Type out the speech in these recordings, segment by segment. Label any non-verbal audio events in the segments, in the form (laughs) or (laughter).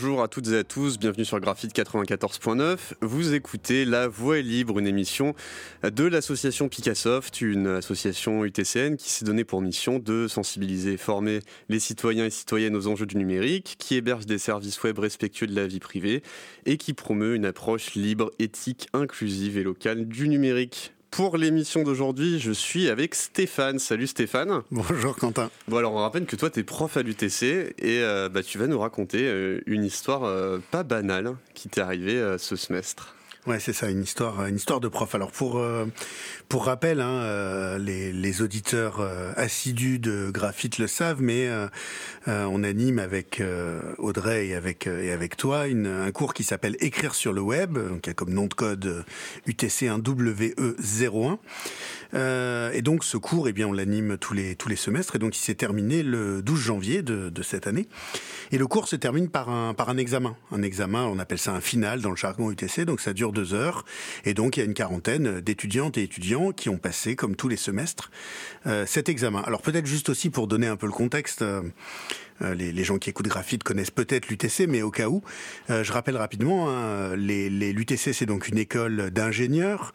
Bonjour à toutes et à tous, bienvenue sur Graphite 94.9. Vous écoutez La Voix libre, une émission de l'association Picassoft, une association UTCN qui s'est donnée pour mission de sensibiliser et former les citoyens et citoyennes aux enjeux du numérique, qui héberge des services web respectueux de la vie privée et qui promeut une approche libre, éthique, inclusive et locale du numérique. Pour l'émission d'aujourd'hui, je suis avec Stéphane. Salut Stéphane. Bonjour Quentin. Bon alors on rappelle que toi tu es prof à l'UTC et euh, bah, tu vas nous raconter euh, une histoire euh, pas banale qui t'est arrivée ce semestre. Ouais, c'est ça, une histoire, une histoire de prof. Alors pour euh, pour rappel, hein, euh, les, les, auditeurs euh, assidus de Graphite le savent, mais on anime avec Audrey et avec et avec toi une, un cours qui s'appelle Écrire sur le web, qui a comme nom de code UTC 1 WE01. et donc ce cours, eh bien, on l'anime tous les tous les semestres, et donc il s'est terminé le 12 janvier de, de cette année. Et le cours se termine par un par un examen, un examen, on appelle ça un final dans le jargon UTC, donc ça dure deux heures. Et donc, il y a une quarantaine d'étudiantes et étudiants qui ont passé, comme tous les semestres, euh, cet examen. Alors peut-être juste aussi pour donner un peu le contexte, euh, euh, les, gens qui écoutent Graphite connaissent peut-être l'UTC, mais au cas où, je rappelle rapidement, hein, l'UTC c'est donc une école d'ingénieurs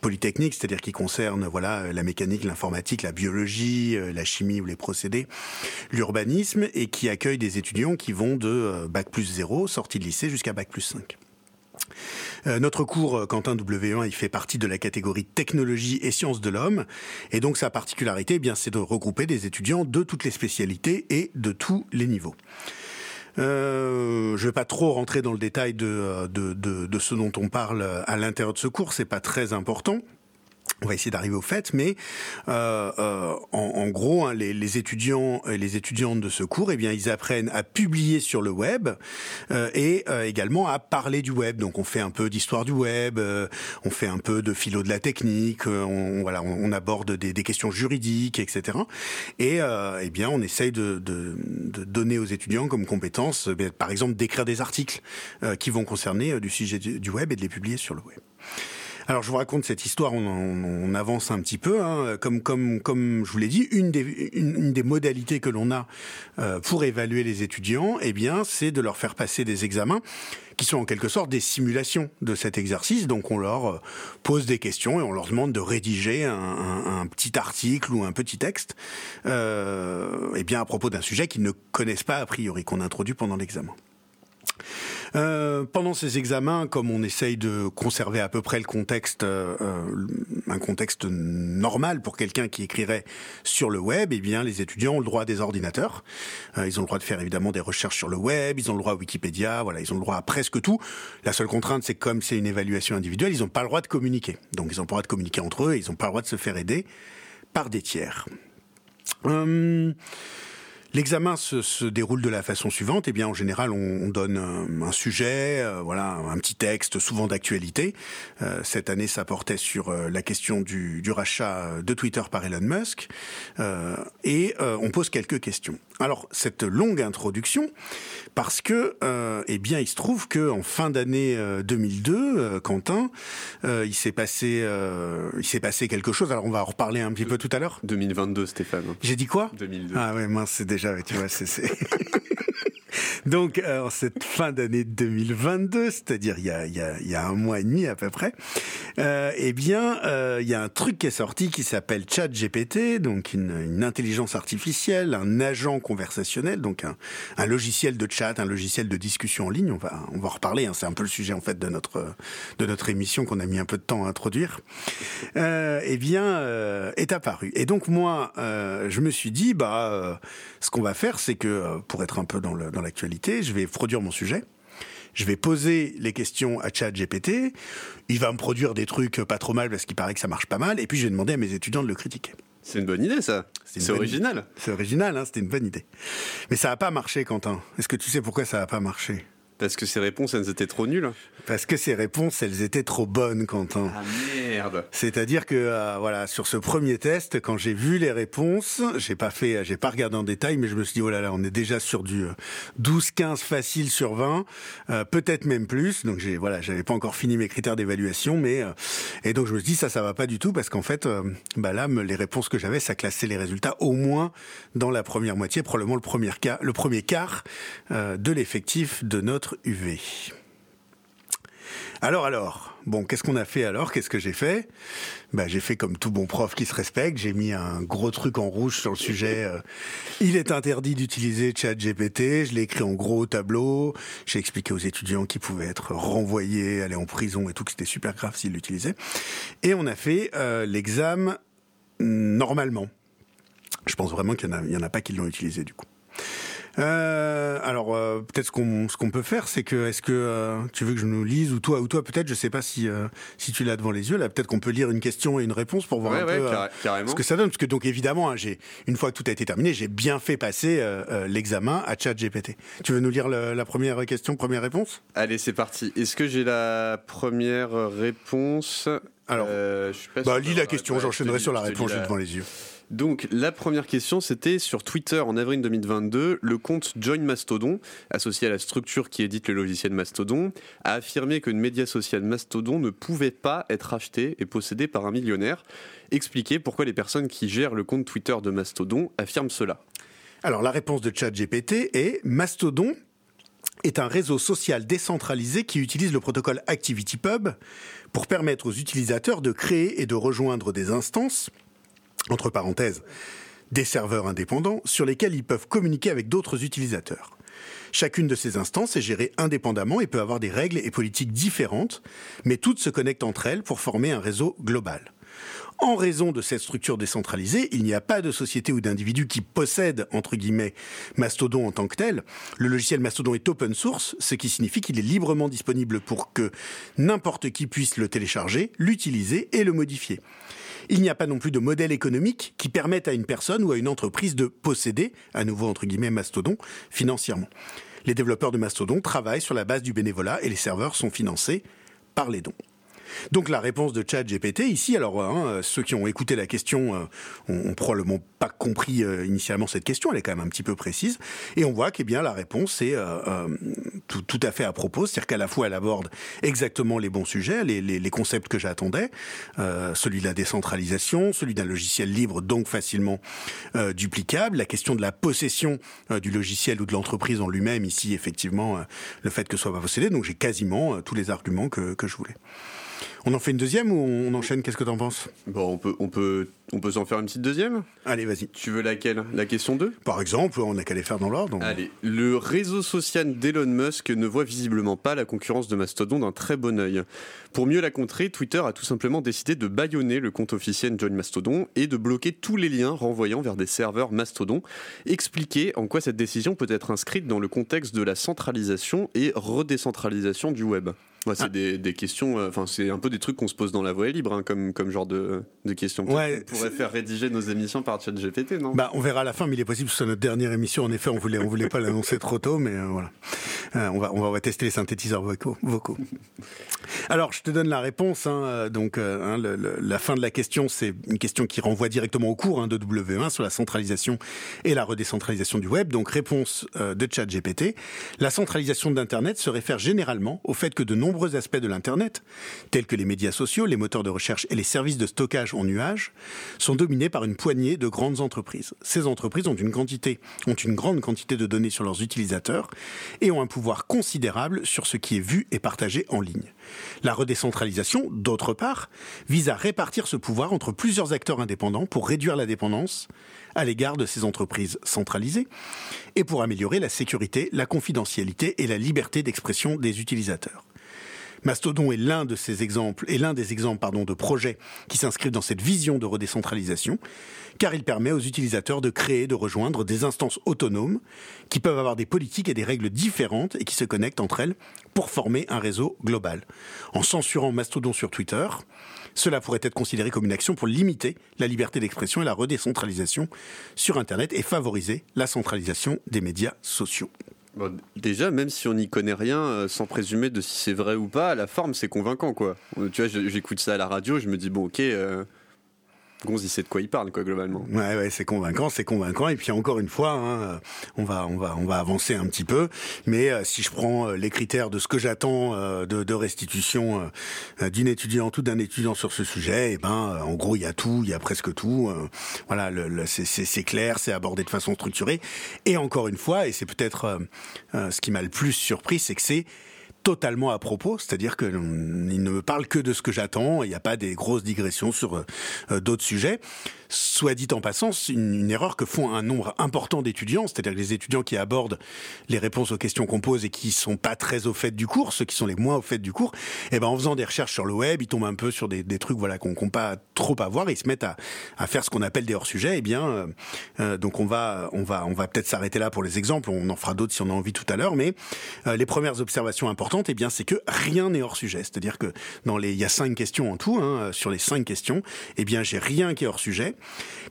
polytechnique, c'est-à-dire qui concerne voilà la mécanique, l'informatique, la biologie, la chimie ou les procédés, l'urbanisme, et qui accueille des étudiants qui vont de bac plus 0, sortie de lycée, jusqu'à bac plus 5. Euh, notre cours euh, Quentin W1, il fait partie de la catégorie technologie et sciences de l'homme. Et donc sa particularité, eh bien, c'est de regrouper des étudiants de toutes les spécialités et de tous les niveaux. Euh, je vais pas trop rentrer dans le détail de ce dont on parle à l'intérieur de ce cours, c'est pas très important. On va essayer d'arriver au fait, mais euh, euh, en, gros, hein, les, étudiants et les étudiantes de ce cours, eh bien, ils apprennent à publier sur le web euh, et également à parler du web. Donc, on fait un peu d'histoire du web, on fait un peu de philo de la technique, on, voilà, on, aborde des, questions juridiques, etc. Et eh bien, on essaye de, donner aux étudiants comme compétence, eh par exemple, d'écrire des articles qui vont concerner du sujet du web et de les publier sur le web. Alors je vous raconte cette histoire, on, avance un petit peu. Hein. Comme, comme, comme je vous l'ai dit, une des, une, des modalités que l'on a euh, pour évaluer les étudiants, eh bien, c'est de leur faire passer des examens qui sont en quelque sorte des simulations de cet exercice. Donc on leur euh, pose des questions et on leur demande de rédiger un, un, petit article ou un petit texte, euh, eh bien à propos d'un sujet qu'ils ne connaissent pas a priori, qu'on introduit pendant l'examen. Euh, pendant ces examens, comme on essaye de conserver à peu près le contexte, euh, euh, un contexte normal pour quelqu'un qui écrirait sur le web, eh bien, les étudiants ont le droit à des ordinateurs. ils ont le droit de faire évidemment des recherches sur le web. Ils ont le droit à Wikipédia. Voilà, ils ont le droit à presque tout. La seule contrainte, c'est que comme c'est une évaluation individuelle, ils n'ont pas le droit de communiquer. Donc, ils n'ont pas le droit de communiquer entre eux. Et ils n'ont pas le droit de se faire aider par des tiers. Hum, L'examen se, déroule de la façon suivante. Eh bien, en général, on, on donne un, sujet, euh, voilà, un petit texte, souvent d'actualité. Euh, cette année, ça portait sur euh, la question du, rachat de Twitter par Elon Musk, et on pose quelques questions. Alors, cette longue introduction, parce que, eh bien, il se trouve que en fin d'année 2002, Quentin, il s'est passé, il s'est passé quelque chose. Alors, on va en reparler un petit peu tout à l'heure. 2022, Stéphane. J'ai dit quoi? 2002. Ah ouais, mince, c'est déjà tu vois, c'est... (laughs) Donc, en cette fin d'année 2022, c'est-à-dire il y a, il il y a un mois et demi à peu près, euh, eh bien, euh, il y a un truc qui est sorti qui s'appelle ChatGPT, donc une, une, intelligence artificielle, un agent conversationnel, donc un, un, logiciel de chat, un logiciel de discussion en ligne. On va, on va reparler. Hein, c'est un peu le sujet en fait de notre de notre émission qu'on a mis un peu de temps à introduire. Euh, eh bien, euh, est apparu. Et donc moi, euh, je me suis dit, bah, euh, ce qu'on va faire, c'est que pour être un peu dans l'actualité je vais produire mon sujet. Je vais poser les questions à ChatGPT. Il va me produire des trucs pas trop mal parce qu'il paraît que ça marche pas mal. Et puis je vais demander à mes étudiants de le critiquer. C'est une bonne idée, ça. C'est original. C'est original, hein, c'était une bonne idée. Mais ça n'a pas marché, Quentin. Est-ce que tu sais pourquoi ça n'a pas marché? Parce que ces réponses, elles étaient trop nulles Parce que ces réponses, elles étaient trop bonnes, Quentin. Ah merde C'est-à-dire que, euh, voilà, sur ce premier test, quand j'ai vu les réponses, j'ai pas fait, j'ai pas regardé en détail, mais je me suis dit, oh là là, on est déjà sur du 12-15 euh, facile sur 20, euh, peut-être même plus. Donc j'ai, voilà, j'avais pas encore fini mes critères d'évaluation, mais, et donc je me suis dit, ça, ça va pas du tout, parce qu'en fait, bah là, les réponses que j'avais, ça classait les résultats au moins dans la première moitié, probablement le premier, quart, le premier quart de l'effectif de notre UV. Alors alors, bon, qu'est-ce qu'on a fait alors? Qu'est-ce que j'ai fait? Bah, J'ai fait comme tout bon prof qui se respecte, j'ai mis un gros truc en rouge sur le sujet. Euh, il est interdit d'utiliser ChatGPT, je l'ai écrit en gros au tableau, j'ai expliqué aux étudiants qu'ils pouvaient être renvoyés, aller en prison et tout, que c'était super grave s'ils l'utilisaient. Et on a fait euh, l'examen normalement. Je pense vraiment qu'il n'y en, a pas qui l'ont utilisé du coup. Euh, alors euh, peut-être ce qu'on ce qu'on peut faire, c'est que est-ce que euh, tu veux que je nous lise ou toi ou toi peut-être, je sais pas si si tu l'as devant les yeux là, peut-être qu'on peut lire une question et une réponse pour voir un peu ce que ça donne, parce que donc évidemment, hein, j'ai une fois que tout a été terminé, j'ai bien fait passer l'examen à ChatGPT. Tu veux nous lire la première question, première réponse? Allez, c'est parti. Est-ce que j'ai la première réponse? Alors, je suis pas bah, lis la question, j'enchaînerai sur la réponse, j'ai devant les yeux. Donc la première question, c'était sur Twitter en avril 2022, le compte Join Mastodon, associé à la structure qui édite le logiciel Mastodon, a affirmé que le média social Mastodon ne pouvait pas être acheté et possédé par un millionnaire. Expliquez pourquoi les personnes qui gèrent le compte Twitter de Mastodon affirment cela. Alors la réponse de ChatGPT est Mastodon est un réseau social décentralisé qui utilise le protocole ActivityPub pour permettre aux utilisateurs de créer et de rejoindre des instances entre parenthèses, des serveurs indépendants sur lesquels ils peuvent communiquer avec d'autres utilisateurs. Chacune de ces instances est gérée indépendamment et peut avoir des règles et politiques différentes, mais toutes se connectent entre elles pour former un réseau global. En raison de cette structure décentralisée, il n'y a pas de société ou d'individu qui possède, entre guillemets, Mastodon en tant que tel. Le logiciel Mastodon est open source, ce qui signifie qu'il est librement disponible pour que n'importe qui puisse le télécharger, l'utiliser et le modifier. Il n'y a pas non plus de modèle économique qui permette à une personne ou à une entreprise de posséder, à nouveau entre guillemets, Mastodon, financièrement. Les développeurs de Mastodon travaillent sur la base du bénévolat et les serveurs sont financés par les dons. Donc la réponse de ChatGPT ici, alors hein, ceux qui ont écouté la question euh, ont, probablement pas compris euh, initialement cette question, elle est quand même un petit peu précise, et on voit qu'eh bien la réponse est euh, tout, tout, à fait à propos, c'est-à-dire qu'à la fois elle aborde exactement les bons sujets, les, les, les concepts que j'attendais, celui de la décentralisation, celui d'un logiciel libre donc facilement duplicable, la question de la possession du logiciel ou de l'entreprise en lui-même ici effectivement le fait que ce soit pas possédé, donc j'ai quasiment tous les arguments que, que je voulais. On en fait une deuxième ou on enchaîne? Qu'est-ce que t'en penses? Bon, on peut, on peut, on peut s'en faire une petite deuxième? Allez, vas-y. Tu veux laquelle? La question 2 Par exemple, on n'a qu'à les faire dans l'ordre. Allez, le réseau social d'Elon Musk ne voit visiblement pas la concurrence de Mastodon d'un très bon œil. Pour mieux la contrer, Twitter a tout simplement décidé de bâillonner le compte officiel John Mastodon et de bloquer tous les liens renvoyant vers des serveurs Mastodon. Expliquer en quoi cette décision peut être inscrite dans le contexte de la centralisation et redécentralisation du web c'est ah. des, questions, euh, enfin, c'est un peu des trucs qu'on se pose dans la voie libre, hein, comme, comme genre de, de questions. Ouais, on pourrait faire rédiger nos émissions par GPT, non? Bah, on verra à la fin, mais il est possible que ce soit notre dernière émission. En effet, on voulait, on voulait pas (laughs) l'annoncer trop tôt, mais euh, voilà. Euh, on, va, on va tester les synthétiseurs vocaux. vocaux. (laughs) Alors, je te donne la réponse. Hein, donc, hein, la fin de la question, c'est une question qui renvoie directement au cours hein, de W1 sur la centralisation et la redécentralisation du web. Donc, réponse de ChatGPT. La centralisation d'Internet se réfère généralement au fait que de nombreux nombreux aspects de l'Internet, tels que les médias sociaux, les moteurs de recherche et les services de stockage en nuage, sont dominés par une poignée de grandes entreprises. Ces entreprises ont une quantité, ont une grande quantité de données sur leurs utilisateurs et ont un pouvoir considérable sur ce qui est vu et partagé en ligne. La redécentralisation, d'autre part, vise à répartir ce pouvoir entre plusieurs acteurs indépendants pour réduire la dépendance à l'égard de ces entreprises centralisées et pour améliorer la sécurité, la confidentialité et la liberté d'expression des utilisateurs. Mastodon est l'un de ces exemples, et l'un des exemples de projets qui s'inscrivent dans cette vision de redécentralisation, car il permet aux utilisateurs de créer, de rejoindre des instances autonomes qui peuvent avoir des politiques et des règles différentes et qui se connectent entre elles pour former un réseau global. En censurant Mastodon sur Twitter, cela pourrait être considéré comme une action pour limiter la liberté d'expression et la redécentralisation sur Internet et favoriser la centralisation des médias sociaux. Déjà, même si on n'y connaît rien, sans présumer de si c'est vrai ou pas, la forme c'est convaincant quoi. Tu vois, j'écoute ça à la radio, je me dis bon ok, Gonz, il sait de quoi il parle, quoi, globalement. Ouais, ouais, c'est convaincant, c'est convaincant. Et puis encore une fois, hein, on va, on va, on va avancer un petit peu. Mais euh, si je prends euh, les critères de ce que j'attends euh, de, de, restitution d'une étudiante ou d'un étudiant sur ce sujet, et eh ben, en gros, il y a tout, il y a presque tout. voilà, le, c'est clair, c'est abordé de façon structurée. Et encore une fois, et c'est peut-être ce qui m'a le plus surpris, c'est que c'est totalement à propos, c'est-à-dire qu'il ne me parle que de ce que j'attends, il n'y a pas des grosses digressions sur euh, d'autres sujets soit dit en passant, c'est une, erreur que font un nombre important d'étudiants, c'est-à-dire les étudiants qui abordent les réponses aux questions qu'on pose et qui sont pas très au fait du cours, ceux qui sont les moins au fait du cours, et eh ben en faisant des recherches sur le web, ils tombent un peu sur des, trucs voilà qu'on qu pas trop à voir, et ils se mettent à, faire ce qu'on appelle des hors-sujets. Et eh bien, euh, euh, donc on va on va on va peut-être s'arrêter là pour les exemples, on en fera d'autres si on a envie tout à l'heure, mais euh, les premières observations importantes, et eh bien c'est que rien n'est hors sujet, c'est-à-dire que dans les il y a cinq questions en tout, hein, sur les cinq questions, et bien j'ai rien qui est hors sujet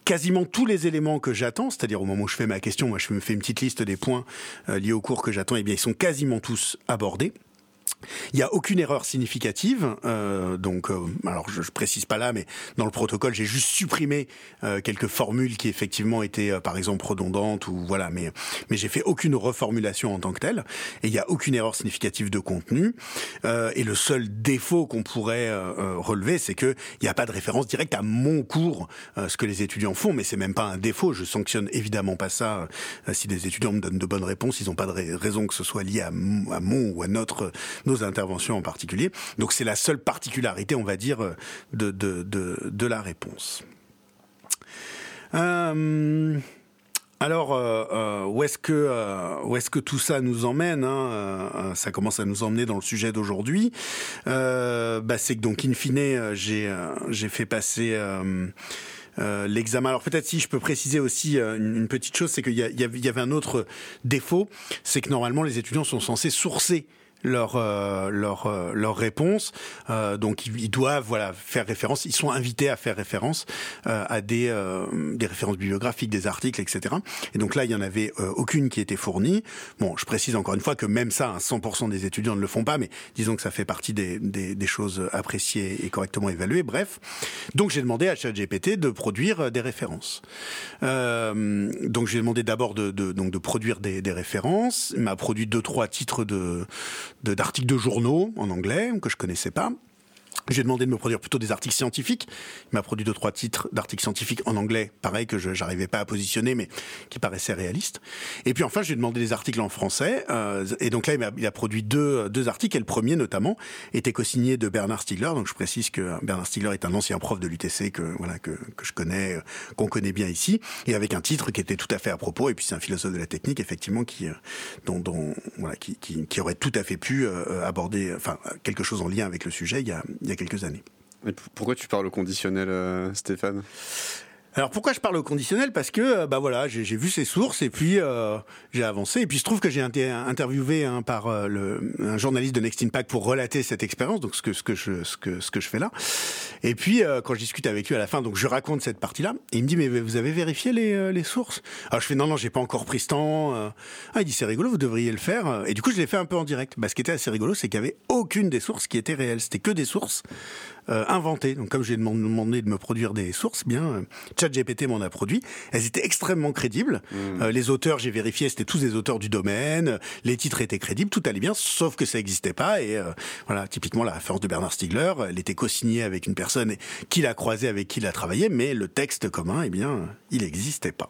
quasiment tous les éléments que j'attends, c'est-à-dire au moment où je fais ma question, moi je me fais une petite liste des points euh, liés au cours que j'attends, et eh ils sont quasiment tous abordés. Il n'y a aucune erreur significative, euh, donc euh, alors je, je, précise pas là, mais dans le protocole j'ai juste supprimé euh, quelques formules qui effectivement étaient par exemple redondantes ou voilà, mais mais j'ai fait aucune reformulation en tant que telle et il n'y a aucune erreur significative de contenu et le seul défaut qu'on pourrait relever c'est que il n'y a pas de référence directe à mon cours, ce que les étudiants font, mais c'est même pas un défaut. Je sanctionne évidemment pas ça si des étudiants me donnent de bonnes réponses, ils n'ont pas de raison que ce soit lié à mon ou à notre nos interventions en particulier. Donc c'est la seule particularité, on va dire, euh, de, de, de, la réponse. Euh, alors, euh, où est-ce que où est-ce que tout ça nous emmène hein Ça commence à nous emmener dans le sujet d'aujourd'hui. bah, c'est que donc in fine, j'ai j'ai fait passer. l'examen. Alors peut-être si je peux préciser aussi une, petite chose, c'est qu'il y, y, avait un autre défaut, c'est que normalement les étudiants sont censés sourcer leur euh, leur euh, leur réponse. Euh, donc ils, doivent voilà faire référence. Ils sont invités à faire référence à des des références bibliographiques, des articles, etc. Et donc là il y en avait aucune qui était fournie. Bon, je précise encore une fois que même ça, 100% hein, des étudiants ne le font pas, mais disons que ça fait partie des des, des choses appréciées et correctement évaluées. Bref, donc j'ai demandé à ChatGPT de produire des références. donc j'ai demandé d'abord de, de, donc de produire des, des références. Il m'a produit deux trois titres de d'articles de, journaux en anglais que je connaissais pas. J'ai demandé de me produire plutôt des articles scientifiques. Il m'a produit deux trois titres d'articles scientifiques en anglais, pareil que je n'arrivais pas à positionner, mais qui paraissaient réalistes. Et puis enfin, j'ai demandé des articles en français. Euh, et donc là, il a, produit deux, deux articles. Et le premier, notamment, était co-signé de Bernard Stiegler. Donc je précise que Bernard Stiegler est un ancien prof de l'UTC que voilà que, que je connais, euh, qu'on connaît bien ici, et avec un titre qui était tout à fait à propos. Et puis c'est un philosophe de la technique, effectivement, qui euh, dont, voilà qui, qui, aurait tout à fait pu aborder, enfin quelque chose en lien avec le sujet. Quelques années. pourquoi tu parles au conditionnel, euh, Stéphane? Alors pourquoi je parle au conditionnel? Parce que euh, bah voilà, j'ai vu ces sources et puis euh, j'ai avancé et puis je trouve que j'ai été interviewé par euh, un journaliste de Next Impact pour relater cette expérience, donc ce que je fais là. Et puis quand je discute avec lui à la fin, donc je raconte cette partie-là, il me dit mais vous avez vérifié les, sources? Alors je fais non non, j'ai pas encore pris ce temps. Ah il dit c'est rigolo, vous devriez le faire. Et du coup je l'ai fait un peu en direct. Bah, ce qui était assez rigolo, c'est qu'il y avait aucune des sources qui étaient réelles. C'était que des sources euh, inventées. Donc comme j'ai demandé de me produire des sources, bien euh, ChatGPT m'en a produit. Elles étaient extrêmement crédibles. Mmh. Euh, les auteurs, j'ai vérifié, c'était tous des auteurs du domaine. Les titres étaient crédibles, tout allait bien, sauf que ça n'existait pas. Et voilà, typiquement la référence de Bernard Stiegler, elle était co-signée avec une personne qui l'a croisée, avec qui il a travaillé, mais le texte commun, eh bien, il n'existait pas.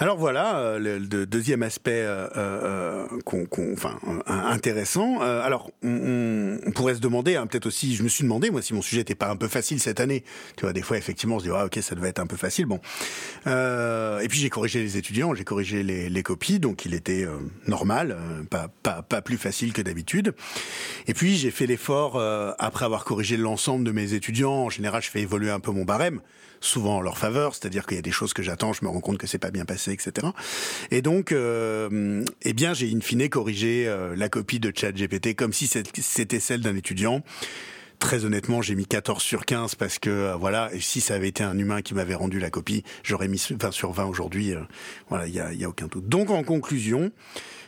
Alors voilà euh, le, deuxième aspect euh, euh, enfin, intéressant. alors on, pourrait se demander, hein, peut-être aussi, je me suis demandé moi si mon sujet n'était pas un peu facile cette année. Tu vois, des fois effectivement on se dit ah, ok ça devait être un peu facile. Bon, et puis j'ai corrigé les étudiants, j'ai corrigé les, copies, donc il était normal, pas, pas, pas plus facile que d'habitude. Et puis j'ai fait l'effort après avoir corrigé l'ensemble de mes étudiants. En général, je fais évoluer un peu mon barème souvent en leur faveur, c'est-à-dire qu'il y a des choses que j'attends, je me rends compte que c'est pas bien passé, etc. Et donc, euh, eh bien, j'ai in fine corrigé euh, la copie de ChatGPT comme si c'était celle d'un étudiant très honnêtement, j'ai mis 14 sur 15 parce que voilà, et si ça avait été un humain qui m'avait rendu la copie, j'aurais mis 20 sur 20 aujourd'hui. voilà, il y a, y a, aucun doute. Donc en conclusion,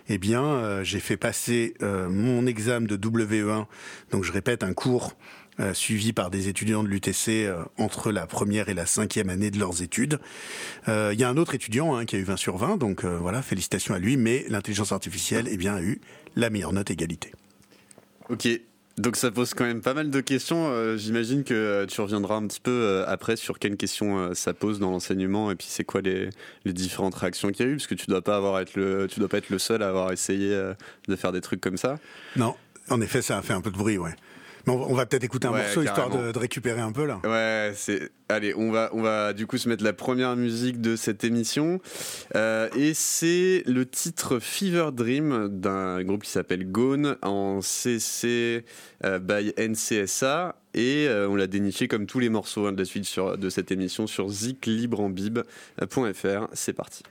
eh bien, j'ai fait passer mon examen de WE1. Donc je répète un cours euh, suivis par des étudiants de l'UTC euh, entre la première et la cinquième année de leurs études. Euh, il y a un autre étudiant hein, qui a eu 20 sur 20, donc voilà, félicitations à lui, mais l'intelligence artificielle eh bien, a eu la meilleure note égalité. Ok, donc ça pose quand même pas mal de questions. J'imagine que tu reviendras un petit peu après sur quelles questions ça pose dans l'enseignement et puis c'est quoi les, les, différentes réactions qu'il y a eu parce que tu dois pas avoir être le tu dois pas être le seul à avoir essayé de faire des trucs comme ça. Non, en effet, ça a fait un peu de bruit, ouais on, va peut-être écouter un morceau histoire de, récupérer un peu là. Ouais, c'est. Allez, on va, on va du coup se mettre la première musique de cette émission. Euh, et c'est le titre Fever Dream d'un groupe qui s'appelle Gone en CC euh, by NCSA. Et euh, on l'a déniché comme tous les morceaux hein, de la suite sur, de cette émission sur ziclibreambib.fr. C'est parti.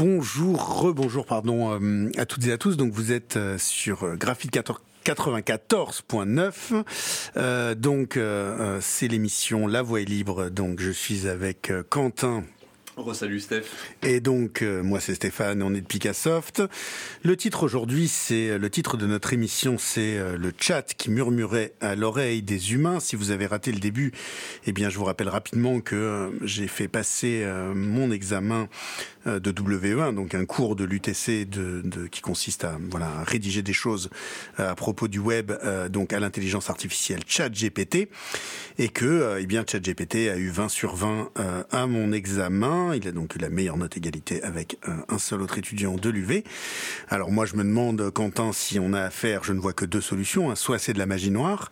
Bonjour, rebonjour, pardon, euh, à toutes et à tous. Donc vous êtes euh, sur Graphite 94.9. donc c'est l'émission La Voix est libre. Donc je suis avec Quentin salut Steph. Et donc, euh, moi c'est Stéphane, on est de Picassoft. Le titre aujourd'hui, c'est euh, le titre de notre émission, c'est euh, le chat qui murmurait à l'oreille des humains. Si vous avez raté le début, eh bien, je vous rappelle rapidement que j'ai fait passer mon examen de WE1, donc un cours de l'UTC de, qui consiste à voilà rédiger des choses à propos du web, donc à l'intelligence artificielle ChatGPT, et que, eh bien, ChatGPT a eu 20 sur 20 à mon examen. Il a donc eu la meilleure note égalité avec euh, un seul autre étudiant de l'UV. Alors moi, je me demande, Quentin, si on a affaire, je ne vois que deux solutions. Hein. Soit c'est de la magie noire,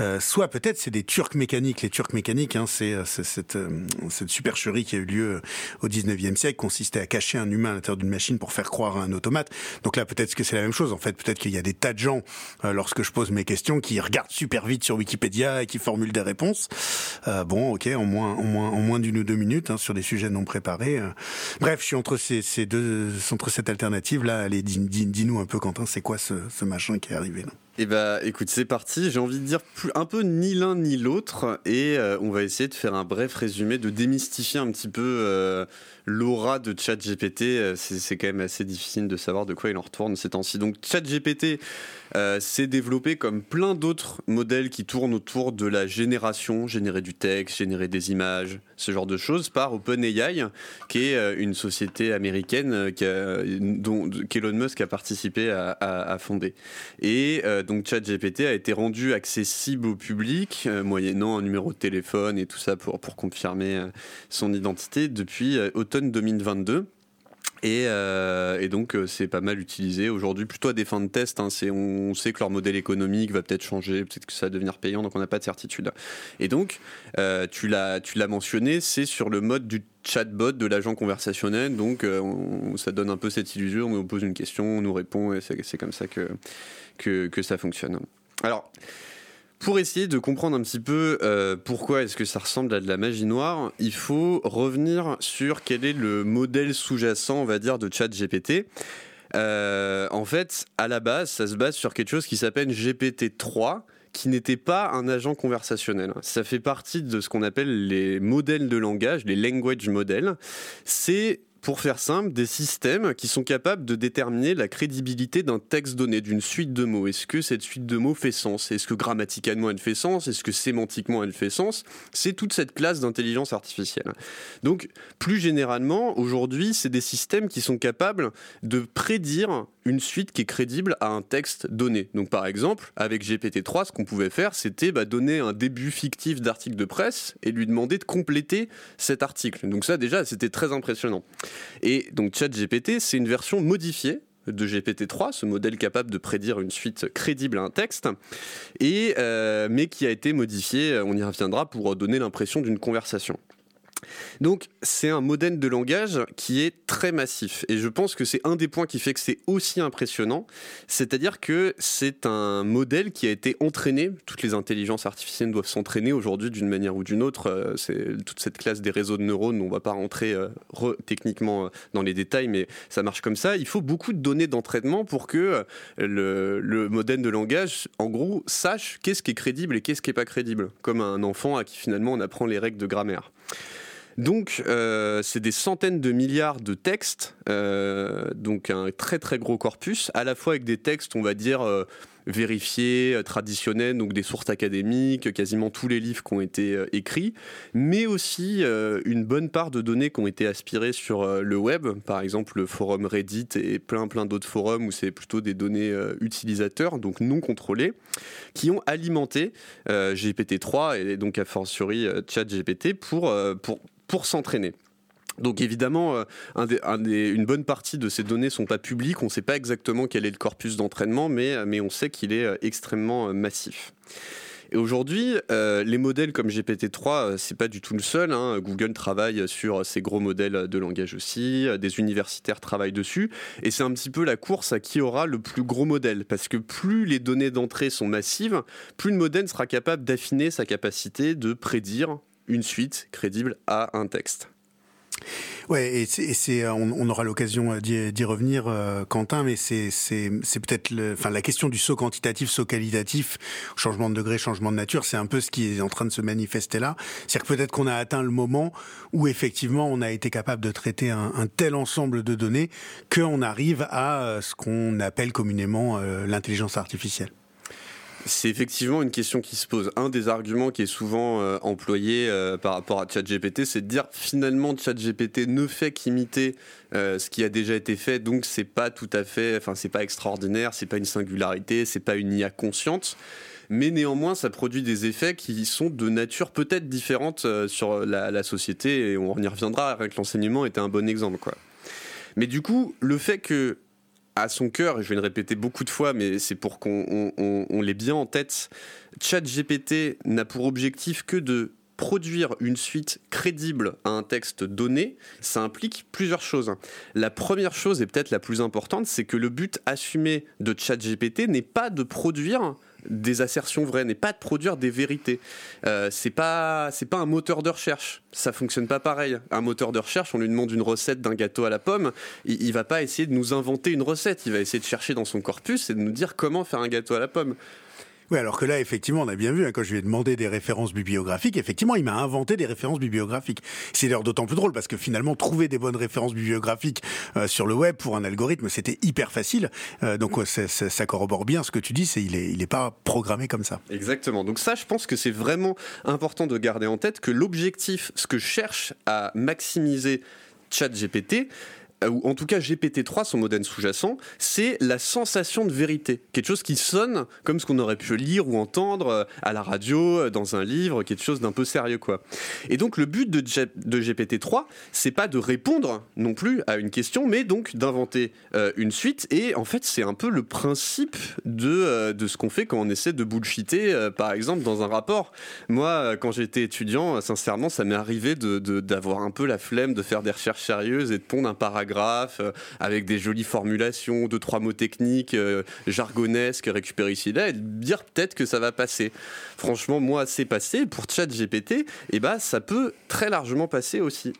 euh, soit peut-être c'est des Turcs mécaniques. Les Turcs mécaniques, hein, c'est cette, euh, cette supercherie qui a eu lieu au 19e siècle, consistait à cacher un humain à l'intérieur d'une machine pour faire croire à un automate. Donc là, peut-être que c'est la même chose. En fait, peut-être qu'il y a des tas de gens, lorsque je pose mes questions, qui regardent super vite sur Wikipédia et qui formulent des réponses. bon, ok, en moins, en moins, en moins d'une ou deux minutes, hein, sur des sujets non préparé. Euh. Bref, je suis entre ces, deux, entre cette alternative là. Allez, dis-nous un peu, Quentin, c'est quoi ce, ce, machin qui est arrivé là? Eh bah, écoute, c'est parti. J'ai envie de dire un peu ni l'un ni l'autre, et euh, on va essayer de faire un bref résumé, de démystifier un petit peu euh, l'aura de ChatGPT. C'est quand même assez difficile de savoir de quoi il en retourne ces temps-ci. Donc, ChatGPT euh, s'est développé comme plein d'autres modèles qui tournent autour de la génération, générer du texte, générer des images, ce genre de choses, par OpenAI, qui est euh, une société américaine euh, dont qu'Elon Musk a participé à, fonder. Et donc ChatGPT a été rendu accessible au public, moyennant un numéro de téléphone et tout ça pour, pour confirmer son identité depuis automne 2022. Euh, et, donc euh, c'est pas mal utilisé aujourd'hui, plutôt à des fins de test. Hein, on, sait que leur modèle économique va peut-être changer, peut-être que ça va devenir payant, donc on n'a pas de certitude. Et donc euh, tu l'as mentionné, c'est sur le mode du chatbot de l'agent conversationnel. Donc ça donne un peu cette illusion. On nous pose une question, on nous répond, et c'est comme ça que, que, ça fonctionne. Alors pour essayer de comprendre un petit peu euh, pourquoi est-ce que ça ressemble à de la magie noire, il faut revenir sur quel est le modèle sous-jacent, on va dire, de ChatGPT. Euh, en fait, à la base, ça se base sur quelque chose qui s'appelle GPT-3, qui n'était pas un agent conversationnel. Ça fait partie de ce qu'on appelle les modèles de langage, les language models. C'est pour faire simple, des systèmes qui sont capables de déterminer la crédibilité d'un texte donné, d'une suite de mots. Est-ce que cette suite de mots fait sens? Est-ce que grammaticalement elle fait sens? Est-ce que sémantiquement elle fait sens? C'est toute cette classe d'intelligence artificielle. Donc, plus généralement, aujourd'hui, c'est des systèmes qui sont capables de prédire une suite qui est crédible à un texte donné. Donc par exemple, avec GPT-3, ce qu'on pouvait faire, c'était bah, donner un début fictif d'article de presse et lui demander de compléter cet article. Donc ça déjà, c'était très impressionnant. Et donc ChatGPT, c'est une version modifiée de GPT-3, ce modèle capable de prédire une suite crédible à un texte, et, euh, mais qui a été modifié, on y reviendra, pour donner l'impression d'une conversation. Donc c'est un modèle de langage qui est très massif. Et je pense que c'est un des points qui fait que c'est aussi impressionnant, c'est-à-dire que c'est un modèle qui a été entraîné, toutes les intelligences artificielles doivent s'entraîner aujourd'hui d'une manière ou d'une autre, euh, c'est toute cette classe des réseaux de neurones, on ne va pas rentrer euh, techniquement euh, dans les détails mais ça marche comme ça, il faut beaucoup de données d'entraînement pour que le, le modèle de langage en gros sache qu'est-ce qui est crédible et qu'est-ce qui n'est pas crédible, comme un enfant à qui finalement on apprend les règles de grammaire. Donc, euh, c'est des centaines de milliards de textes, euh, donc un très très gros corpus, à la fois avec des textes, on va dire, euh, vérifiés, traditionnels, donc des sources académiques, quasiment tous les livres qui ont été écrits, mais aussi une bonne part de données qui ont été aspirées sur le web, par exemple le forum Reddit et plein plein d'autres forums où c'est plutôt des données utilisateurs, donc non contrôlées, qui ont alimenté GPT-3 et donc a fortiori ChatGPT pour, pour pour s'entraîner. Donc évidemment, euh, une bonne partie de ces données sont pas publiques. On ne sait pas exactement quel est le corpus d'entraînement, mais, mais on sait qu'il est euh, extrêmement euh, massif. Et aujourd'hui, les modèles comme GPT-3, c'est pas du tout le seul. Hein. Google travaille sur ces gros modèles de langage aussi. Des universitaires travaillent dessus. Et c'est un petit peu la course à qui aura le plus gros modèle. Parce que plus les données d'entrée sont massives, plus le modèle sera capable d'affiner sa capacité de prédire une suite crédible à un texte. Ouais, et c'est, on, aura l'occasion d'y revenir, Quentin, mais c'est, peut-être, enfin, la question du saut quantitatif, saut qualitatif, changement de degré, changement de nature, c'est un peu ce qui est en train de se manifester là. C'est-à-dire que peut-être qu'on a atteint le moment où effectivement on a été capable de traiter un tel ensemble de données qu'on arrive à ce qu'on appelle communément l'intelligence artificielle. C'est effectivement une question qui se pose. Un des arguments qui est souvent euh, employé euh, par rapport à ChatGPT, c'est de dire finalement ChatGPT ne fait qu'imiter euh, ce qui a déjà été fait, donc c'est pas tout à fait, enfin c'est pas extraordinaire, c'est pas une singularité, c'est pas une IA consciente. Mais néanmoins, ça produit des effets qui sont de nature peut-être différente sur la, société, et on y reviendra avec l'enseignement était un bon exemple, quoi. Mais du coup, le fait que à son cœur, et je vais le répéter beaucoup de fois, mais c'est pour qu'on on, l'ait bien en tête, ChatGPT n'a pour objectif que de produire une suite crédible à un texte donné, ça implique plusieurs choses. La première chose, et peut-être la plus importante, c'est que le but assumé de ChatGPT n'est pas de produire des assertions vraies, n'est pas de produire des vérités. Euh, c'est pas c'est pas un moteur de recherche. Ça fonctionne pas pareil. Un moteur de recherche, on lui demande une recette d'un gâteau à la pomme, il, il va pas essayer de nous inventer une recette. Il va essayer de chercher dans son corpus et de nous dire comment faire un gâteau à la pomme. Oui, alors que là, effectivement, on a bien vu, hein, quand je lui ai demandé des références bibliographiques, effectivement, il m'a inventé des références bibliographiques. C'est d'ailleurs d'autant plus drôle parce que finalement, trouver des bonnes références bibliographiques euh, sur le web pour un algorithme, c'était hyper facile. Euh, donc ça, corrobore bien ce que tu dis, c'est il est, il est pas programmé comme ça. Exactement. Donc ça, je pense que c'est vraiment important de garder en tête que l'objectif, ce que cherche à maximiser ChatGPT, ou en tout cas GPT-3, son modèle sous-jacent, c'est la sensation de vérité. Quelque chose qui sonne comme ce qu'on aurait pu lire ou entendre euh, à la radio, euh, dans un livre, quelque chose d'un peu sérieux, quoi. Et donc, le but de, de GPT-3, c'est pas de répondre non plus à une question, mais donc d'inventer une suite. Et en fait, c'est un peu le principe de, de ce qu'on fait quand on essaie de bullshiter, par exemple, dans un rapport. Moi, quand j'étais étudiant, sincèrement, ça m'est arrivé d'avoir de, un peu la flemme de faire des recherches sérieuses et de pondre un paragraphe euh, avec des jolies formulations, deux, trois mots techniques, euh, jargonesques, récupérés ici et là, et dire peut-être que ça va passer. Franchement, moi, c'est passé. Pour ChatGPT, eh ben, ça peut très largement passer aussi.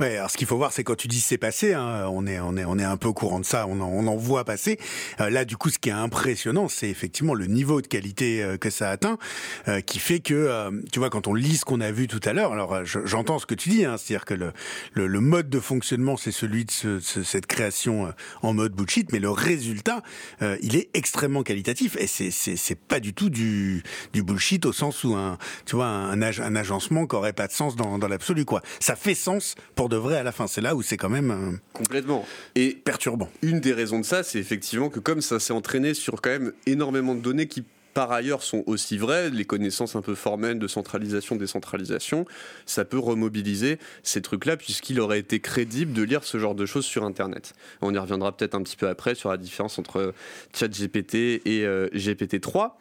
Ouais, alors ce qu'il faut voir, c'est quand tu dis c'est passé, hein, on est on est on est un peu au courant de ça, on en, on en voit passer. Euh, là, du coup, ce qui est impressionnant, c'est effectivement le niveau de qualité euh, que ça atteint, euh, qui fait que tu vois quand on lit ce qu'on a vu tout à l'heure. Alors, j'entends ce que tu dis, hein, c'est-à-dire que le, le, le mode de fonctionnement, c'est celui de ce, cette création en mode bullshit, mais le résultat, il est extrêmement qualitatif et c'est c'est pas du tout du du bullshit au sens où un tu vois un, un agencement qui aurait pas de sens dans dans l'absolu quoi. Ça fait sens pour de vrai à la fin. C'est là où c'est quand même euh, complètement et perturbant. Une des raisons de ça, c'est effectivement que comme ça s'est entraîné sur quand même énormément de données qui par ailleurs sont aussi vraies, les connaissances un peu formelles de centralisation, décentralisation, ça peut remobiliser ces trucs-là puisqu'il aurait été crédible de lire ce genre de choses sur Internet. On y reviendra peut-être un petit peu après sur la différence entre ChatGPT et euh, GPT-3.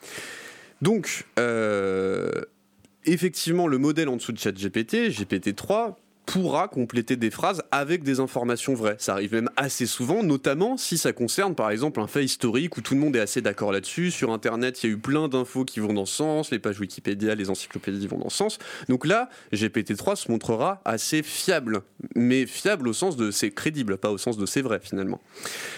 Donc, euh, effectivement, le modèle en dessous de ChatGPT, GPT-3, pourra compléter des phrases avec des informations vraies. Ça arrive même assez souvent, notamment si ça concerne par exemple un fait historique où tout le monde est assez d'accord là-dessus. Sur Internet, il y a eu plein d'infos qui vont dans ce sens, les pages Wikipédia, les encyclopédies vont dans ce sens. Donc là, GPT-3 se montrera assez fiable, mais fiable au sens de c'est crédible, pas au sens de c'est vrai finalement.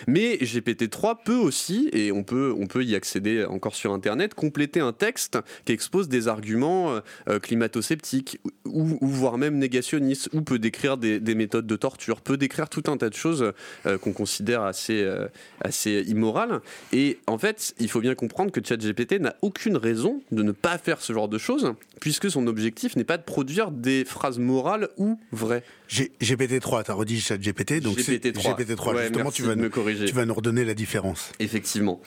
Mais GPT-3 peut aussi, et on peut, on peut y accéder encore sur Internet, compléter un texte qui expose des arguments euh, euh, climato-sceptiques ou, ou voire même négationnistes peut décrire des, méthodes de torture, peut décrire tout un tas de choses euh, qu'on considère assez, euh, assez immorales. Et en fait, il faut bien comprendre que ChatGPT n'a aucune raison de ne pas faire ce genre de choses, puisque son objectif n'est pas de produire des phrases morales ou vraies. GPT-3, tu as redit ChatGPT, donc GPT-3. GPT-3. Justement, tu vas, nous, corriger. tu vas nous redonner la différence. Effectivement.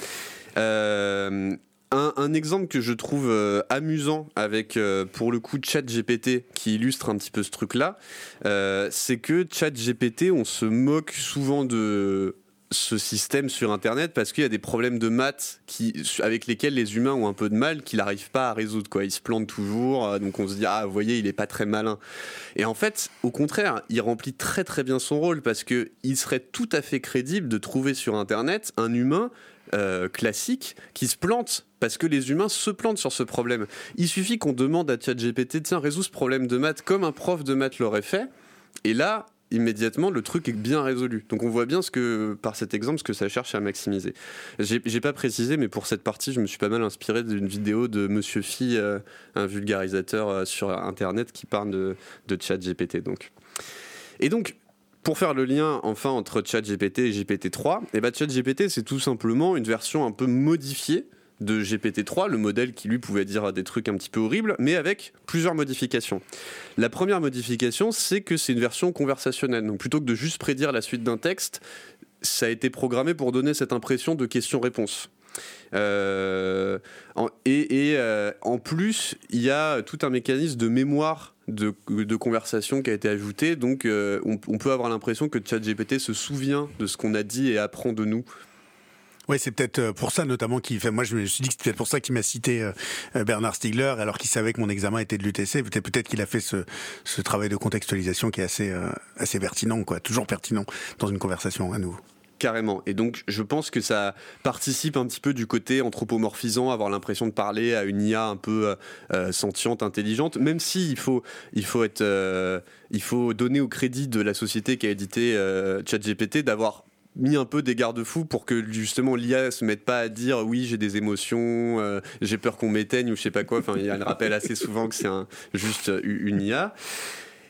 Euh, un, exemple que je trouve euh, amusant avec, euh, pour le coup, ChatGPT, qui illustre un petit peu ce truc-là, euh, c'est que ChatGPT, on se moque souvent de ce système sur Internet parce qu'il y a des problèmes de maths avec lesquels les humains ont un peu de mal, qu'ils n'arrivent pas à résoudre. Quoi. Ils se plantent toujours, donc on se dit, ah, vous voyez, il n'est pas très malin. Et en fait, au contraire, il remplit très très bien son rôle parce qu'il serait tout à fait crédible de trouver sur Internet un humain euh, classique qui se plante parce que les humains se plantent sur ce problème. Il suffit qu'on demande à ChatGPT, tiens, résous ce problème de maths comme un prof de maths l'aurait fait, et là, immédiatement, le truc est bien résolu. Donc on voit bien ce que, par cet exemple, ce que ça cherche à maximiser. J'ai pas précisé, mais pour cette partie, je me suis pas mal inspiré d'une vidéo de Monsieur Phi, euh, un vulgarisateur euh, sur Internet qui parle de, de ChatGPT. Donc. Et donc, pour faire le lien enfin entre ChatGPT et GPT-3, et bah ChatGPT c'est tout simplement une version un peu modifiée de GPT-3, le modèle qui lui pouvait dire des trucs un petit peu horribles, mais avec plusieurs modifications. La première modification, c'est que c'est une version conversationnelle. Donc plutôt que de juste prédire la suite d'un texte, ça a été programmé pour donner cette impression de question-réponse. Euh, et, euh, en plus, il y a tout un mécanisme de mémoire de, conversation qui a été ajouté. Donc, euh, on, peut avoir l'impression que ChatGPT se souvient de ce qu'on a dit et apprend de nous. Oui, c'est peut-être pour ça notamment qu'il fait. Moi, je me suis dit que c'était peut-être pour ça qu'il m'a cité Bernard Stiegler, alors qu'il savait que mon examen était de l'UTC. Peut-être qu'il a fait ce, travail de contextualisation qui est assez, pertinent, quoi. Toujours pertinent dans une conversation à nouveau. Carrément. Et donc, je pense que ça participe un petit peu du côté anthropomorphisant, avoir l'impression de parler à une IA un peu euh, euh, sentiente, intelligente, même si il faut, il faut être, euh, il faut donner au crédit de la société qui a édité ChatGPT d'avoir mis un peu des garde-fous pour que justement l'IA se mette pas à dire oui j'ai des émotions, j'ai peur qu'on m'éteigne ou je sais pas quoi. Enfin, il rappelle assez souvent que c'est juste une IA.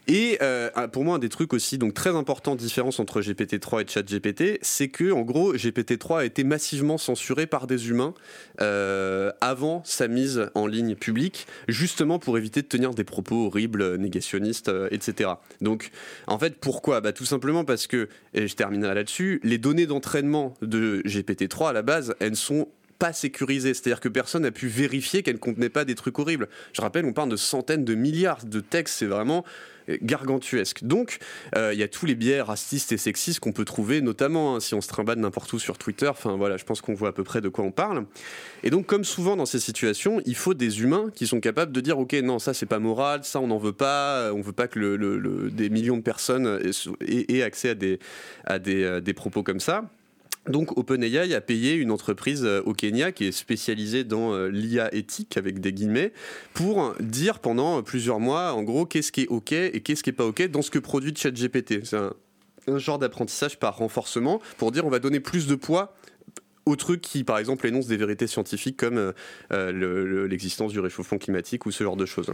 Et euh, pour moi, un des trucs aussi donc très importants différence entre GPT-3 et ChatGPT, c'est que en gros, GPT-3 a été massivement censuré par des humains euh, avant sa mise en ligne publique, justement pour éviter de tenir des propos horribles, négationnistes, euh, etc. Donc, en fait, pourquoi? Bah, Tout simplement parce que, et je terminerai là-dessus, les données d'entraînement de GPT-3 à la base, elles sont pas sécurisées, c'est-à-dire que personne n'a pu vérifier qu'elles ne contenaient pas des trucs horribles. Je rappelle, on parle de centaines de milliards de textes, c'est vraiment gargantuesque. Donc, euh, il y a tous les biais racistes et sexistes qu'on peut trouver, notamment hein, si on se trimballe n'importe où sur Twitter. Enfin, voilà, je pense qu'on voit à peu près de quoi on parle. Et donc, comme souvent dans ces situations, il faut des humains qui sont capables de dire, ok, non, ça c'est pas moral, ça on n'en veut pas, euh, on veut pas que des millions de personnes aient, accès à euh, des propos comme ça. Donc OpenAI a payé une entreprise euh, au Kenya qui est spécialisée dans euh, l'IA éthique avec des guillemets pour dire pendant plusieurs mois en gros qu'est-ce qui est OK et qu'est-ce qui est pas OK dans ce que produit ChatGPT. C'est un, genre d'apprentissage par renforcement pour dire on va donner plus de poids aux trucs qui, par exemple, énoncent des vérités scientifiques comme euh, l'existence du réchauffement climatique ou ce genre de choses.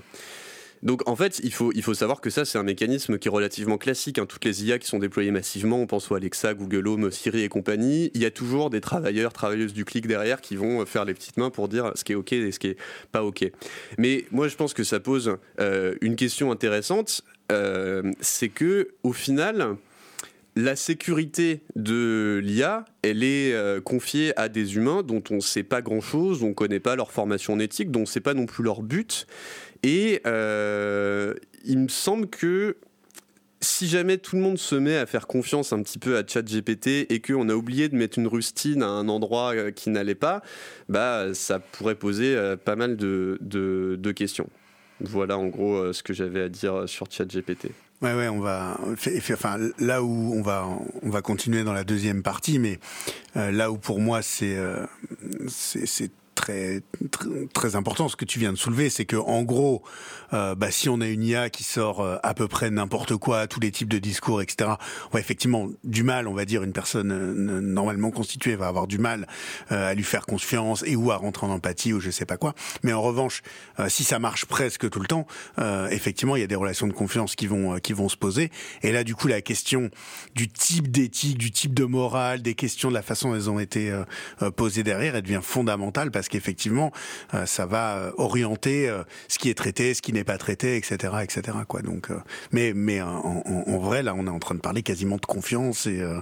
Donc en fait, il faut, il faut savoir que ça, c'est un mécanisme qui est relativement classique. Hein. Toutes les IA qui sont déployées massivement, on pense à Alexa, Google Home, Siri et compagnie, il y a toujours des travailleurs, travailleuses du clic derrière qui vont faire les petites mains pour dire ce qui est OK et ce qui est pas OK. Mais moi, je pense que ça pose euh, une question intéressante, euh, c'est que au final, la sécurité de l'IA, elle est euh, confiée à des humains dont on ne sait pas grand-chose, on ne connaît pas leur formation éthique, dont on ne sait pas non plus leur but. Et euh, il me semble que si jamais tout le monde se met à faire confiance un petit peu à ChatGPT et qu'on a oublié de mettre une rustine à un endroit euh, qui n'allait pas, bah, ça pourrait poser euh, pas mal de, questions. Voilà en gros ce que j'avais à dire sur ChatGPT. Ouais, ouais, on va, enfin, là où on va, on va continuer dans la deuxième partie, mais là où pour moi c'est très, très, important ce que tu viens de soulever, c'est que en gros, euh, bah, si on a une IA qui sort euh, à peu près n'importe quoi, tous les types de discours, etc. Effectivement, du mal, on va dire, une personne euh, normalement constituée va avoir du mal à lui faire confiance et ou à rentrer en empathie ou je sais pas quoi. Mais en revanche, si ça marche presque tout le temps, effectivement, il y a des relations de confiance qui vont qui vont se poser. Et là, du coup, la question du type d'éthique, du type de morale, des questions de la façon dont elles ont été posées derrière, elle devient fondamentale parce qu'effectivement, ça va orienter ce qui est traité, ce qui n'est pas traité, etc., etc. Quoi. Donc, euh, mais mais en, vrai, là, on est en train de parler quasiment de confiance et euh,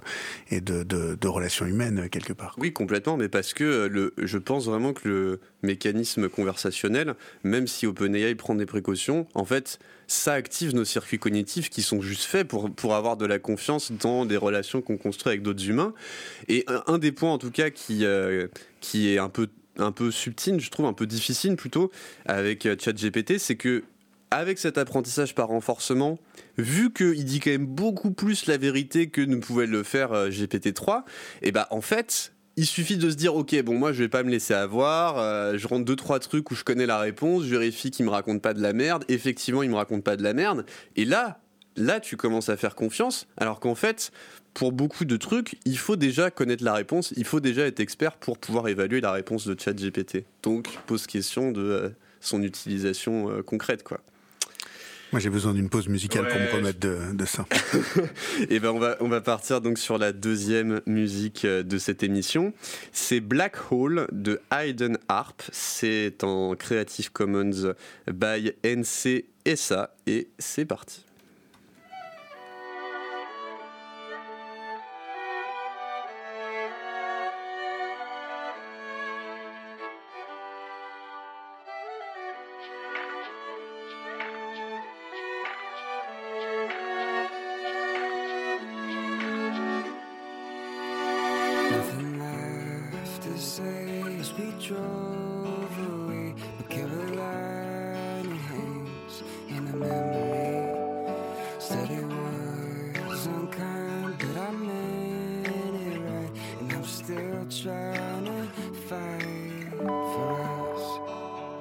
et de, de, relations humaines quelque part. Oui, complètement, mais parce que euh, le, je pense vraiment que le mécanisme conversationnel, même si OpenAI prend des précautions, en fait, ça active nos circuits cognitifs qui sont juste faits pour, pour avoir de la confiance dans des relations qu'on construit avec d'autres humains. Et un, des points, en tout cas, qui, qui est un peu un peu subtil, je trouve un peu difficile plutôt avec ChatGPT, c'est que avec cet apprentissage par renforcement, vu qu'il dit quand même beaucoup plus la vérité que ne pouvait le faire euh, GPT-3, et bah en fait, il suffit de se dire ok bon moi je vais pas me laisser avoir euh, je rentre deux trois trucs où je connais la réponse je vérifie qu'il me raconte pas de la merde. Effectivement il me raconte pas de la merde. Et là là, tu commences à faire confiance, alors qu'en fait, pour beaucoup de trucs, il faut déjà connaître la réponse, il faut déjà être expert pour pouvoir évaluer la réponse de ChatGPT. Donc, pose question de euh, son utilisation euh, concrète, quoi. Moi, j'ai besoin d'une pause musicale pour me remettre de, ça. Et (laughs) eh ben, on va, on va partir donc sur la deuxième musique euh, de cette émission. C'est Black Hole de Hayden Harp. C'est en Creative Commons by NCSA et c'est parti.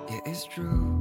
Yeah, it's true.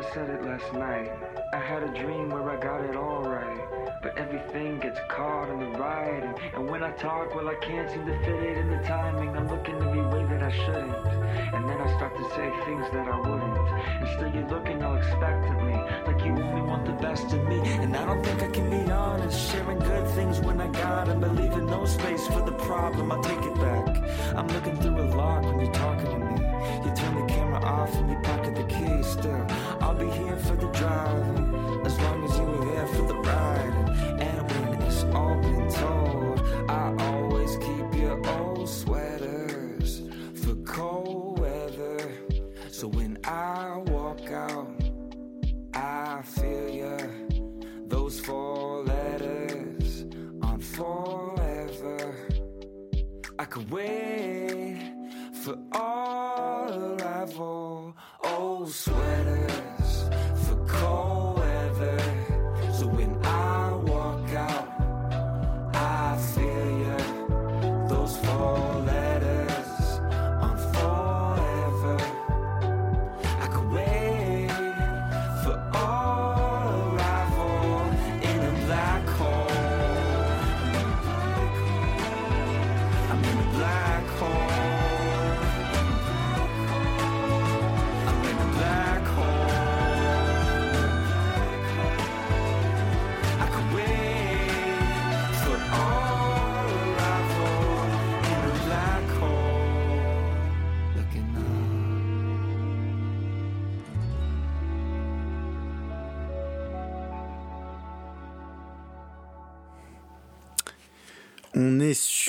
I'd said it last night. I had a dream where I got it all right. But everything gets caught in the writing. And when I talk, well, I can't seem to fit it in the timing. I'm looking every way that I shouldn't. And then I start to say things that I wouldn't. And still you're looking all expectantly, like you only want the best of me. And I don't think I can be honest, sharing good things when I got them. But leaving no space for the problem, I take it back. I'm looking through a lock when you're talking to me. You turn the off and you pocket the keys still. I'll be here for the driving, as long as you were here for the ride. And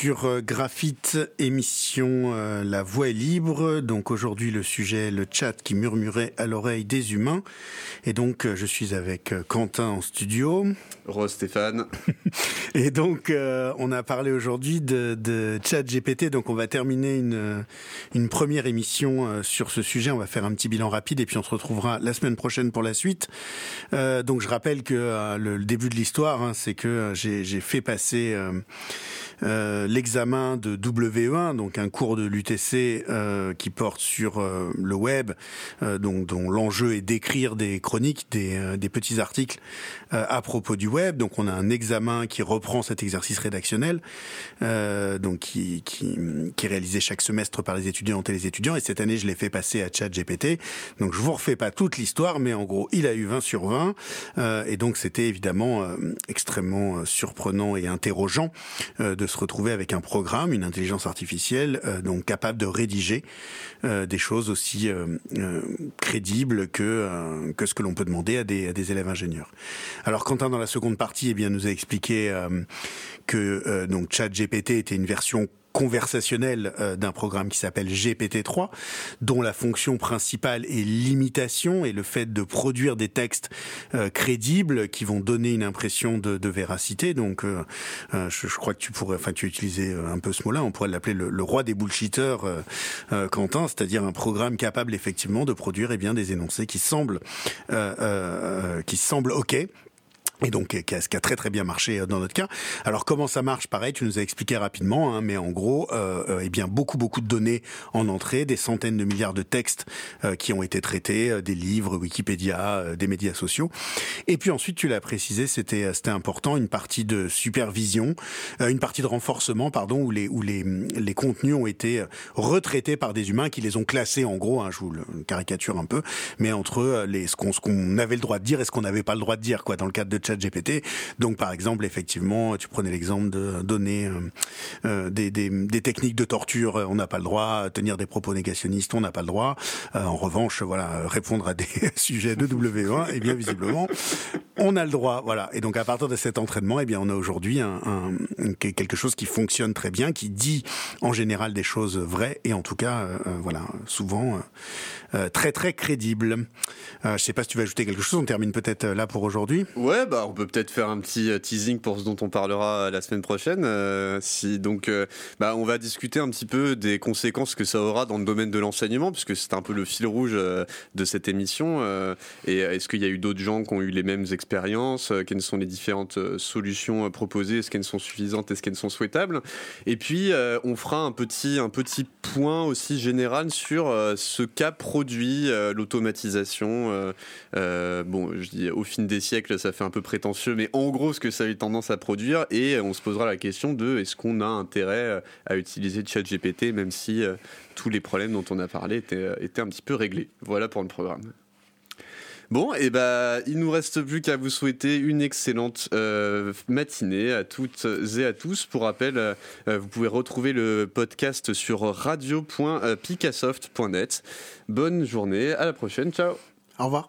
sur euh, Graphite, émission euh, La Voix est libre. Donc aujourd'hui le sujet, le chat qui murmurait à l'oreille des humains. Et donc euh, je suis avec Quentin en studio. Rose Stéphane. (laughs) Et donc euh, on a parlé aujourd'hui de, de chat GPT. Donc on va terminer une, une première émission sur ce sujet. On va faire un petit bilan rapide et puis on se retrouvera la semaine prochaine pour la suite. Donc je rappelle que le, le début de l'histoire, hein, c'est que j'ai fait passer... euh, l'examen de WE1, donc un cours de l'UTC qui porte sur le web, donc, dont l'enjeu est d'écrire des chroniques, des, des petits articles à propos du web. Donc on a un examen qui reprend cet exercice rédactionnel, donc qui, qui, qui est réalisé chaque semestre par les étudiantes et les étudiants. Et cette année, je l'ai fait passer à ChatGPT. Donc je vous refais pas toute l'histoire, mais en gros, il a eu 20 sur 20. Euh, et donc c'était évidemment euh, extrêmement euh, surprenant et interrogeant de se retrouver avec un programme, une intelligence artificielle, donc capable de rédiger des choses aussi crédibles que que ce que l'on peut demander à des, à des élèves ingénieurs. Alors Quentin dans la seconde partie, eh bien nous a expliqué que donc ChatGPT était une version conversationnel euh, d'un programme qui s'appelle GPT-3, dont la fonction principale est l'imitation et le fait de produire des textes euh, crédibles qui vont donner une impression de, de véracité. Donc, euh, je, je, crois que tu pourrais, enfin, tu utilisé un peu ce mot-là, on pourrait l'appeler le, le, roi des bullshitters, Quentin, c'est-à-dire un programme capable effectivement de produire eh bien des énoncés qui semblent, qui semblent ok et donc qui a, qui a, très très bien marché euh, dans notre cas. Alors comment ça marche? Pareil, tu nous as expliqué rapidement, hein, mais en gros, euh, euh, eh bien beaucoup beaucoup de données en entrée, des centaines de milliards de textes euh, qui ont été traités, euh, des livres, Wikipédia, des médias sociaux. Et puis ensuite, tu l'as précisé, c'était c'était important, une partie de supervision, une partie de renforcement, pardon, où les où les les contenus ont été retraités par des humains qui les ont classés en gros. Hein, je vous le caricature un peu, mais entre les ce qu'on ce qu'on avait le droit de dire et ce qu'on n'avait pas le droit de dire, quoi, dans le cadre de GPT. Donc par exemple, effectivement, tu prenais l'exemple de donner euh, euh, des, techniques de torture, on n'a pas le droit, tenir des propos négationnistes, on n'a pas le droit. Euh, en revanche, voilà, répondre à des (laughs) sujets de W1, et eh bien visiblement, on a le droit. Voilà. Et donc à partir de cet entraînement, et eh bien on a aujourd'hui quelque chose qui fonctionne très bien, qui dit en général des choses vraies et en tout cas, voilà, souvent très très crédible. je sais pas si tu veux ajouter quelque chose. On termine peut-être là pour aujourd'hui. Ouais, bah on peut peut-être faire un petit euh, teasing pour ce dont on parlera la semaine prochaine. Euh, si donc, euh, bah, on va discuter un petit peu des conséquences que ça aura dans le domaine de l'enseignement, puisque c'est un peu le fil rouge de cette émission. est-ce qu'il y a eu d'autres gens qui ont eu les mêmes expériences Quelles sont les différentes solutions proposées Est-ce qu'elles sont suffisantes Est-ce qu'elles sont souhaitables? Et puis, on fera un petit, un petit point aussi général sur ce qu'a produit l'automatisation. bon, je dis au fil des siècles, ça fait un peu prétentieux, mais en gros, ce que ça a eu tendance à produire, et on se posera la question de est-ce qu'on a intérêt euh, à utiliser ChatGPT, même si euh, tous les problèmes dont on a parlé étaient, euh, étaient un petit peu réglés. Voilà pour le programme. Bon, et eh ben, il nous reste plus qu'à vous souhaiter une excellente matinée à toutes et à tous. Pour rappel, vous pouvez retrouver le podcast sur radio.picasoft.net. Bonne journée, à la prochaine, ciao. Au revoir.